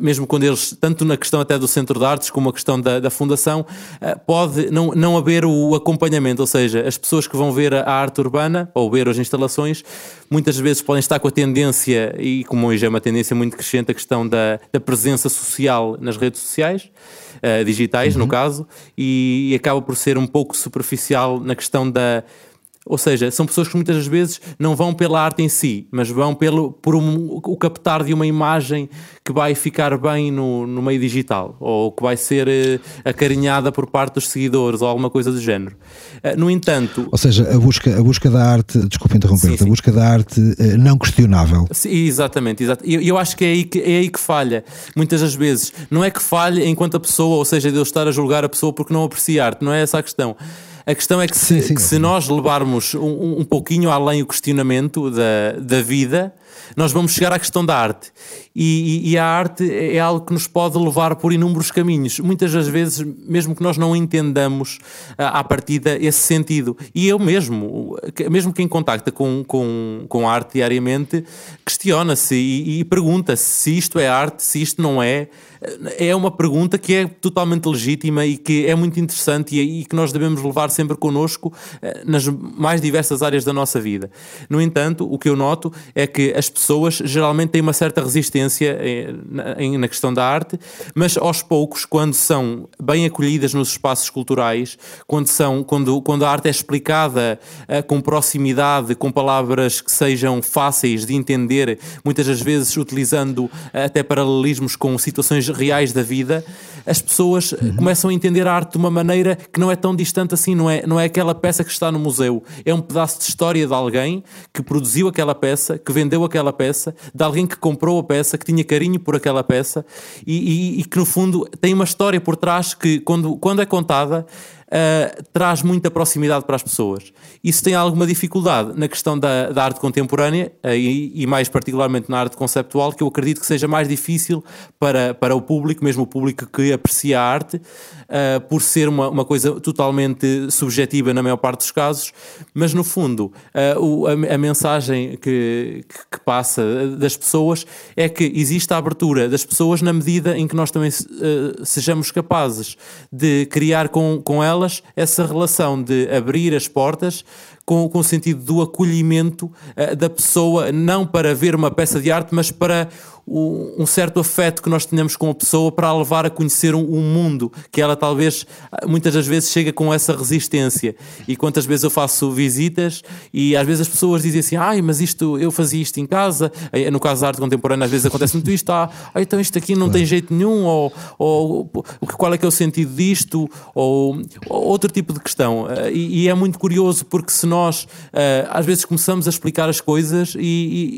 mesmo quando eles tanto na questão até do centro de artes como a questão da, da fundação uh, pode não, não haver o acompanhamento ou seja as pessoas que vão ver a arte urbana ou ver as instalações muitas vezes podem estar com a tendência e como hoje é uma tendência muito crescente a questão da, da presença social nas redes sociais uh, digitais, uhum. no caso, e, acaba por ser um pouco superficial na questão da ou seja, são pessoas que muitas vezes não vão pela arte em si, mas vão pelo, por um, o captar de uma imagem que vai ficar bem no, no meio digital, ou que vai ser uh, acarinhada por parte dos seguidores, ou alguma coisa do género. Uh, no entanto. Ou seja, a busca, a busca da arte, desculpa interromper, a busca da arte uh, não questionável. Sim, exatamente, exato. Eu, eu acho que é, aí que é aí que falha. Muitas das vezes. Não é que falhe enquanto a pessoa, ou seja, de eu estar a julgar a pessoa porque não aprecia arte, não é essa a questão. A questão é que se, sim, sim, que se nós levarmos um, um pouquinho além o questionamento da, da vida, nós vamos chegar à questão da arte. E, e, e, a arte é algo que nos pode levar por inúmeros caminhos. Muitas das vezes, mesmo que nós não entendamos à partida esse sentido. E eu mesmo, mesmo quem contacta com, com, com arte diariamente, questiona-se e, e pergunta-se se isto é arte, se isto não é é uma pergunta que é totalmente legítima e que é muito interessante e, e que nós devemos levar sempre connosco eh, nas mais diversas áreas da nossa vida. No entanto, o que eu noto é que as pessoas geralmente têm uma certa resistência eh, na questão da arte, mas aos poucos, quando são bem acolhidas nos espaços culturais, quando, são, quando, quando a arte é explicada uh, com proximidade, com palavras que sejam fáceis de entender, muitas das vezes utilizando uh, até paralelismos com situações reais da vida, as pessoas uhum. começam a entender a arte de uma maneira que não é tão distante assim, não é, não é aquela peça que está no museu, é um pedaço de história de alguém que produziu aquela peça, que vendeu aquela peça, de alguém que comprou a peça, que tinha carinho por aquela peça e, e, e que no fundo tem uma história por trás que quando, quando é contada uh, traz muita proximidade para as pessoas. Isso tem alguma dificuldade na questão da, da arte contemporânea uh, e, e, mais particularmente na arte conceptual, que eu acredito que seja mais difícil para, para o público, mesmo o público que aprecia a arte, uh, por ser uma, uma coisa totalmente subjetiva na maior parte dos casos, mas no fundo o, a, a, mensagem que, que, passa das pessoas é que existe a abertura das pessoas na medida em que nós também sejamos capazes de criar com, com elas essa relação de abrir as portas com, com o sentido do acolhimento uh, da pessoa, não para ver uma peça de arte, mas para o, um certo afeto que nós tenhamos com a pessoa para a levar a conhecer um, um, mundo que ela talvez muitas das vezes chega com essa resistência. E quantas vezes eu faço visitas e às vezes as pessoas dizem assim: ai, mas isto eu fazia isto em casa. No caso da arte contemporânea, às vezes acontece muito isto: ah, então isto aqui não tem jeito nenhum, ou, ou qual é que é o sentido disto, ou, ou outro tipo de questão. Eh, e, e é muito curioso porque se nós uh, às vezes começamos a explicar as coisas e,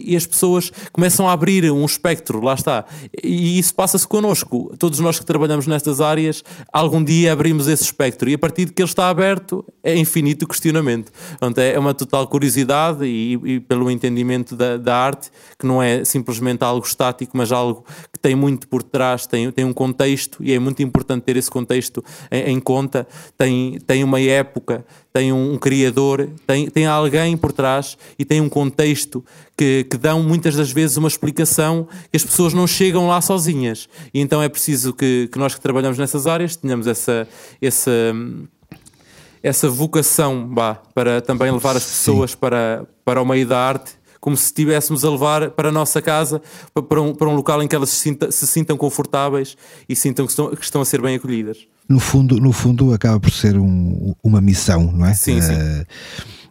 e, e, as pessoas começam a abrir um espectro, lá está. E isso passa-se connosco. Todos nós que trabalhamos nestas áreas, algum dia abrimos esse espectro e a partir de que ele está aberto é infinito o questionamento. Portanto, é uma total curiosidade e, e pelo entendimento da, da, arte, que não é simplesmente algo estático, mas algo tem muito por trás, tem, tem um contexto e é muito importante ter esse contexto em, em conta. Tem, tem uma época, tem um, um criador, tem, tem alguém por trás e tem um contexto que, que dão muitas das vezes uma explicação que as pessoas não chegam lá sozinhas. E então é preciso que, que nós que trabalhamos nessas áreas tenhamos essa, essa, essa vocação bah, para também levar as pessoas para, para o meio da arte como se estivéssemos a levar para a nossa casa, para um, para um local em que elas se, sinta, se sintam confortáveis e sintam que estão, que estão a ser bem acolhidas no fundo, no fundo acaba por ser um, uma missão, não é? Sim, sim. Uh,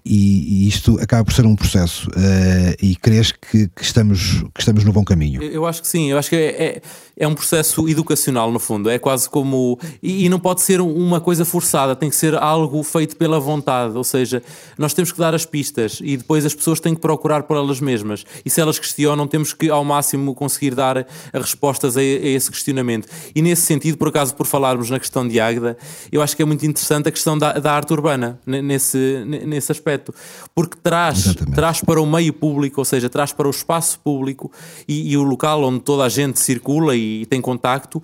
e, e isto acaba por ser um processo uh, e crees que, que, estamos, que estamos no bom caminho? Eu acho que sim, eu acho que é, é, é um processo educacional no fundo, é quase como e, e, não pode ser uma coisa forçada, tem que ser algo feito pela vontade, ou seja, nós temos que dar as pistas e depois as pessoas têm que procurar por elas mesmas. E se elas questionam temos que ao máximo conseguir dar respostas a, a esse questionamento. E nesse sentido, por acaso por falarmos na questão de Águeda, eu acho que é muito interessante a questão da, da arte urbana nesse, nesse aspecto aspecto, porque traz, traz para o meio público, ou seja, traz para o espaço público e, e o local onde toda a gente circula e, e tem contacto,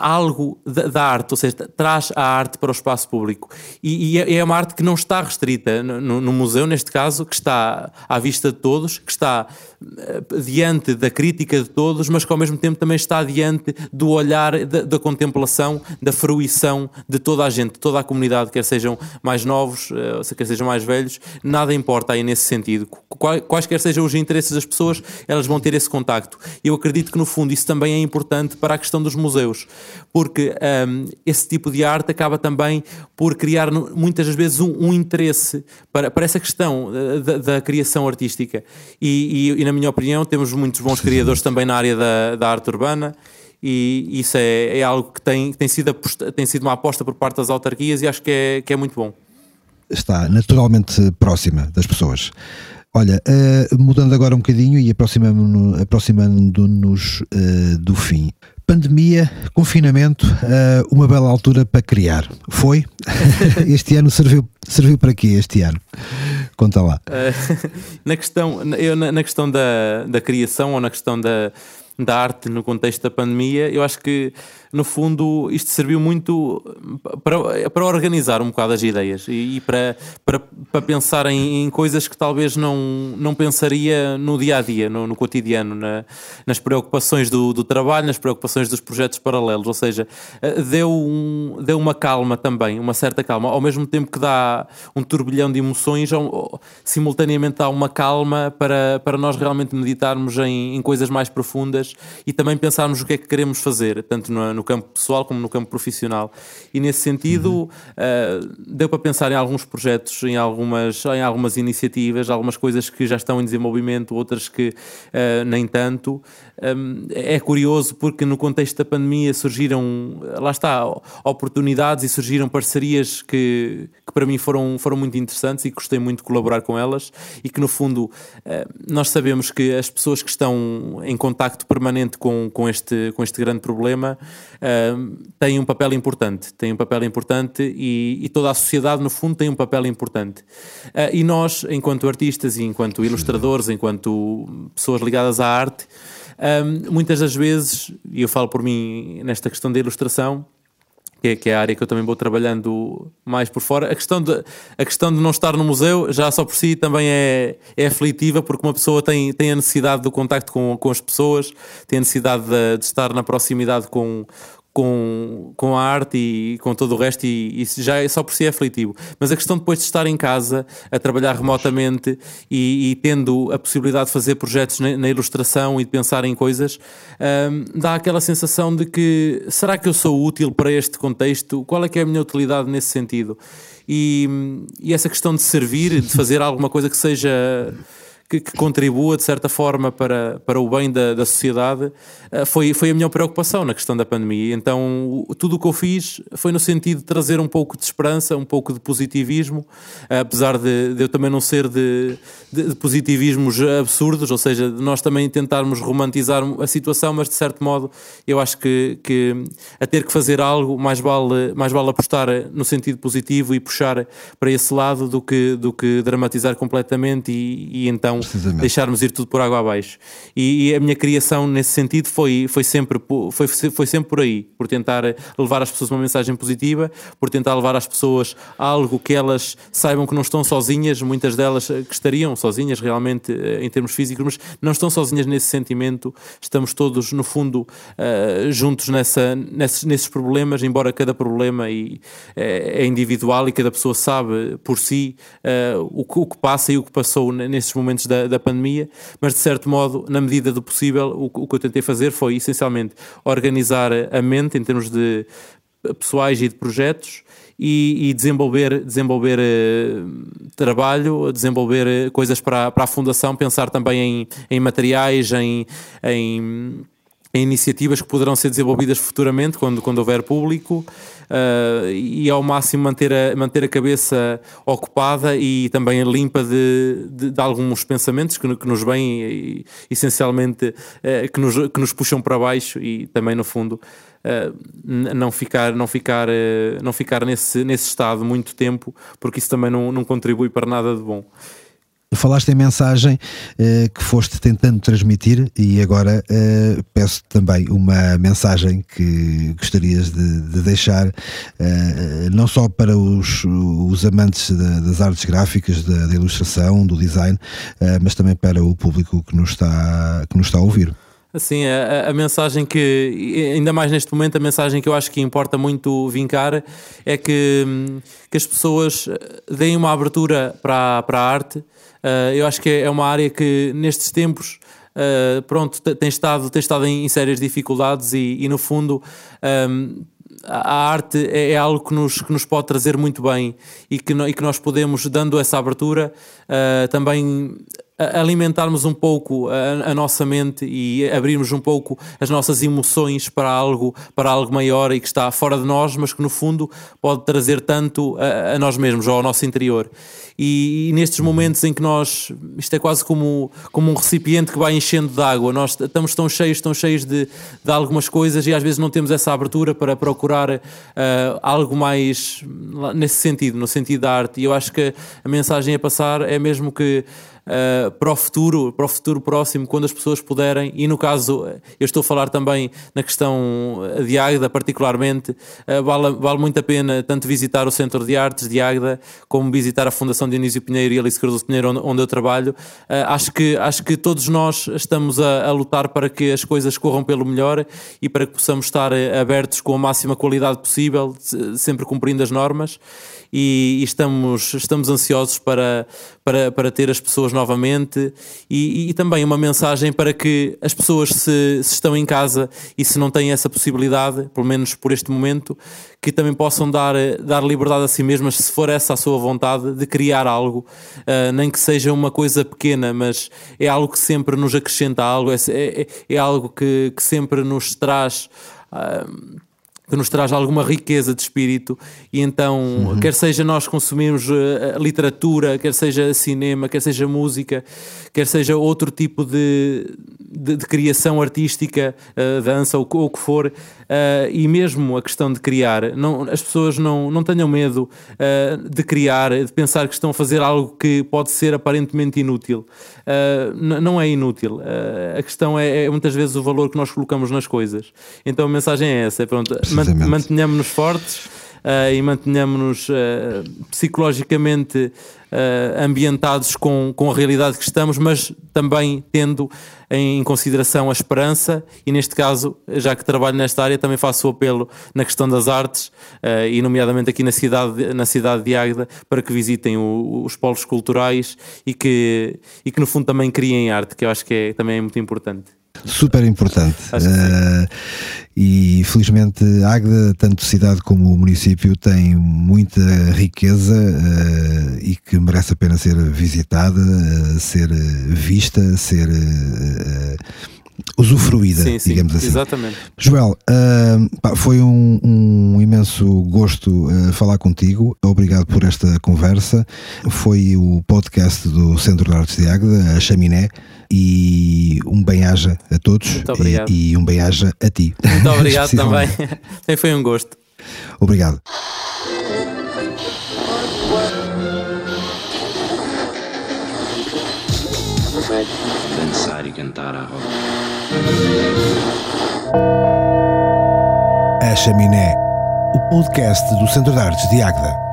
algo da, da, arte, ou seja, traz a arte para o espaço público. E, e é, é uma arte que não está restrita no, no, museu, neste caso, que está à vista de todos, que está uh, diante da crítica de todos, mas que ao mesmo tempo também está diante do olhar, da, da, contemplação, da fruição de toda a gente, toda a comunidade, quer sejam mais novos, uh, quer sejam mais velhos, nada importa aí nesse sentido. Quaisquer sejam os interesses das pessoas, elas vão ter esse contacto. Eu acredito que, no fundo, isso também é importante para a questão dos museus porque um, esse tipo de arte acaba também por criar muitas das vezes um, um interesse para, para essa questão eh, da, da criação artística. E, e, e, na minha opinião, temos muitos bons criadores também na área da, da arte urbana e isso é, é algo que tem, tem, sido aposta, tem sido uma aposta por parte das autarquias e acho que é, que é muito bom. Está naturalmente próxima das pessoas. Olha, uh, mudando agora um bocadinho e aproximando-nos aproximando uh, do fim pandemia, confinamento, uh, uma bela altura para criar. Foi? este ano serviu, serviu para quê este ano? Conta lá. Uh, na questão, eu, na, questão da, da criação ou na questão da, da arte no contexto da pandemia, eu acho que no fundo, isto serviu muito para, para organizar um bocado as ideias e, e para, para, para pensar em, em, coisas que talvez não, não pensaria no dia a dia, no, no cotidiano, na, nas preocupações do, do trabalho, nas preocupações dos projetos paralelos. Ou seja, eh, deu, um, deu uma calma também, uma certa calma, ao mesmo tempo que dá um turbilhão de emoções, simultaneamente dá uma calma para, para nós realmente meditarmos em, em coisas mais profundas e também pensarmos o que é que queremos fazer, tanto no, no campo pessoal como no campo profissional. E nesse sentido, uhum. uh, deu para pensar em alguns projetos, em algumas, em algumas iniciativas, algumas coisas que já estão em desenvolvimento, outras que uh, nem tanto. Um, é curioso porque no contexto da pandemia surgiram, lá está, oportunidades e surgiram parcerias que, que para mim foram, foram muito interessantes e gostei muito de colaborar com elas e que no fundo uh, nós sabemos que as pessoas que estão em contacto permanente com, com, este, com este grande problema uh, têm um papel importante, têm um papel importante e, e, toda a sociedade no fundo tem um papel importante. Uh, e nós, enquanto artistas e enquanto ilustradores, enquanto pessoas ligadas à arte, um, muitas das vezes, e eu falo por mim nesta questão da ilustração, que é, que é, a área que eu também vou trabalhando mais por fora. A questão de, a questão de não estar no museu, já só por si, também é, é aflitiva, porque uma pessoa tem, tem a necessidade do contacto com, com as pessoas, tem a necessidade de, de estar na proximidade com, com, com a arte e com todo o resto, e isso já é só por si é aflitivo. Mas a questão depois de estar em casa, a trabalhar remotamente e, e tendo a possibilidade de fazer projetos na, na ilustração e de pensar em coisas, um, dá aquela sensação de que será que eu sou útil para este contexto? Qual é que é a minha utilidade nesse sentido? E, e essa questão de servir, de fazer alguma coisa que seja que, que, contribua de certa forma para, para o bem da, da sociedade, uh, foi, foi a minha preocupação na questão da pandemia. Então, tudo o que eu fiz foi no sentido de trazer um pouco de esperança, um pouco de positivismo, uh, apesar de, de, eu também não ser de, de, de, positivismos absurdos, ou seja, nós também tentarmos romantizar a situação, mas de certo modo eu acho que, que a ter que fazer algo, mais vale, mais vale apostar no sentido positivo e puxar para esse lado do que, do que dramatizar completamente e, e então deixarmos ir tudo por água abaixo. E, e, a minha criação nesse sentido foi, foi, sempre, foi, foi sempre por aí, por tentar levar às pessoas uma mensagem positiva, por tentar levar às pessoas algo que elas saibam que não estão sozinhas, muitas delas que estariam sozinhas realmente eh, em termos físicos, mas não estão sozinhas nesse sentimento, estamos todos no fundo uh, juntos nessa, nesses, nesses problemas, embora cada problema e, é, é individual e cada pessoa sabe por si uh, o, o que passa e o que passou nesses momentos da, da pandemia, mas de certo modo, na medida do possível, o, o que eu tentei fazer foi essencialmente organizar a mente em termos de pessoais e de projetos e, e desenvolver, desenvolver trabalho, desenvolver coisas para, para a Fundação, pensar também em, em materiais, em, em em iniciativas que poderão ser desenvolvidas futuramente quando, quando houver público uh, e ao máximo manter a, manter a cabeça ocupada e também limpa de, de, de alguns pensamentos que, que nos vêm essencialmente uh, que, nos, que nos puxam para baixo e também no fundo uh, não ficar, não ficar, não ficar nesse, nesse estado muito tempo porque isso também não, não contribui para nada de bom. Falaste em mensagem uh, que foste tentando transmitir e agora uh, peço também uma mensagem que gostarias de, de deixar, uh, não só para os, os amantes da, das artes gráficas, da, da, ilustração, do design, mas também para o público que nos está, que nos está a ouvir. Assim, a, a, mensagem que, ainda mais neste momento, a mensagem que eu acho que importa muito vincar é que, que as pessoas deem uma abertura para, para a arte Uh, eu acho que é uma área que nestes tempos uh, pronto, tem estado, tem estado em, em sérias dificuldades e, e no fundo um, a arte é, é, algo que nos, que nos pode trazer muito bem e que, no, e que nós podemos, dando essa abertura, uh, também alimentarmos um pouco a, a, nossa mente e abrirmos um pouco as nossas emoções para algo, para algo maior e que está fora de nós, mas que no fundo pode trazer tanto a, a nós mesmos ou ao nosso interior. E, e, nestes momentos em que nós, isto é quase como, como um recipiente que vai enchendo de água, nós estamos tão cheios, tão cheios de, de algumas coisas e às vezes não temos essa abertura para procurar uh, algo mais nesse sentido, no sentido da arte. E eu acho que a mensagem a passar é mesmo que uh, para o futuro, para o futuro próximo, quando as pessoas puderem, e no caso, eu estou a falar também na questão de Águeda, particularmente, uh, vale, vale muito a pena tanto visitar o Centro de Artes de Águeda, como visitar a Fundação Dionísio Pinheiro e Alice Cardoso Pinheiro, onde, onde eu trabalho. Uh, acho, que, acho que todos nós estamos a, a, lutar para que as coisas corram pelo melhor e para que possamos estar abertos com a máxima qualidade possível, sempre cumprindo as normas e, e estamos, estamos ansiosos para, para, para ter as pessoas novamente e, e, também uma mensagem para que as pessoas se, se, estão em casa e se não têm essa possibilidade, pelo menos por este momento, que também possam dar, dar liberdade a si mesmas, se for essa a sua vontade, de criar algo, uh, nem que seja uma coisa pequena, mas é algo que sempre nos acrescenta algo, é, é, é algo que, que sempre nos traz. Uh, que nos traz alguma riqueza de espírito e então uhum. quer seja nós consumirmos uh, literatura, quer seja cinema, quer seja música, quer seja outro tipo de, de, de criação artística, uh, dança ou o que for, uh, e mesmo a questão de criar, não, as pessoas não, não tenham medo de criar, de pensar que estão a fazer algo que pode ser aparentemente inútil. não é inútil. a questão é, é, muitas vezes o valor que nós colocamos nas coisas. Então a mensagem é essa, é pronto, mantenhamos-nos fortes uh, e mantenhamos-nos uh, psicologicamente uh, ambientados com, com a realidade que estamos, mas também tendo em consideração a esperança. E neste caso, já que trabalho nesta área, também faço o apelo na questão das artes e nomeadamente aqui na cidade, na cidade de Águeda para que visitem o, os polos culturais e que, e que no fundo também criem arte, que eu acho que é, também é muito importante super importante. Uh, e felizmente Águeda, tanto cidade como o município, tem muita riqueza uh, e que merece a pena ser visitada, uh, ser vista, ser usufruída, sim, sim, digamos assim. Exatamente. Joel, uh, pá, foi um, um, imenso gosto uh, falar contigo. Obrigado por esta conversa. Foi o podcast do Centro de Artes de Águeda, a Chaminé e um bem-aja a todos e, e, um bem-aja a ti. Muito obrigado também. foi um gosto. Obrigado. Dançar e cantar a roda. A Chaminé, o podcast do Centro de Artes de Águeda.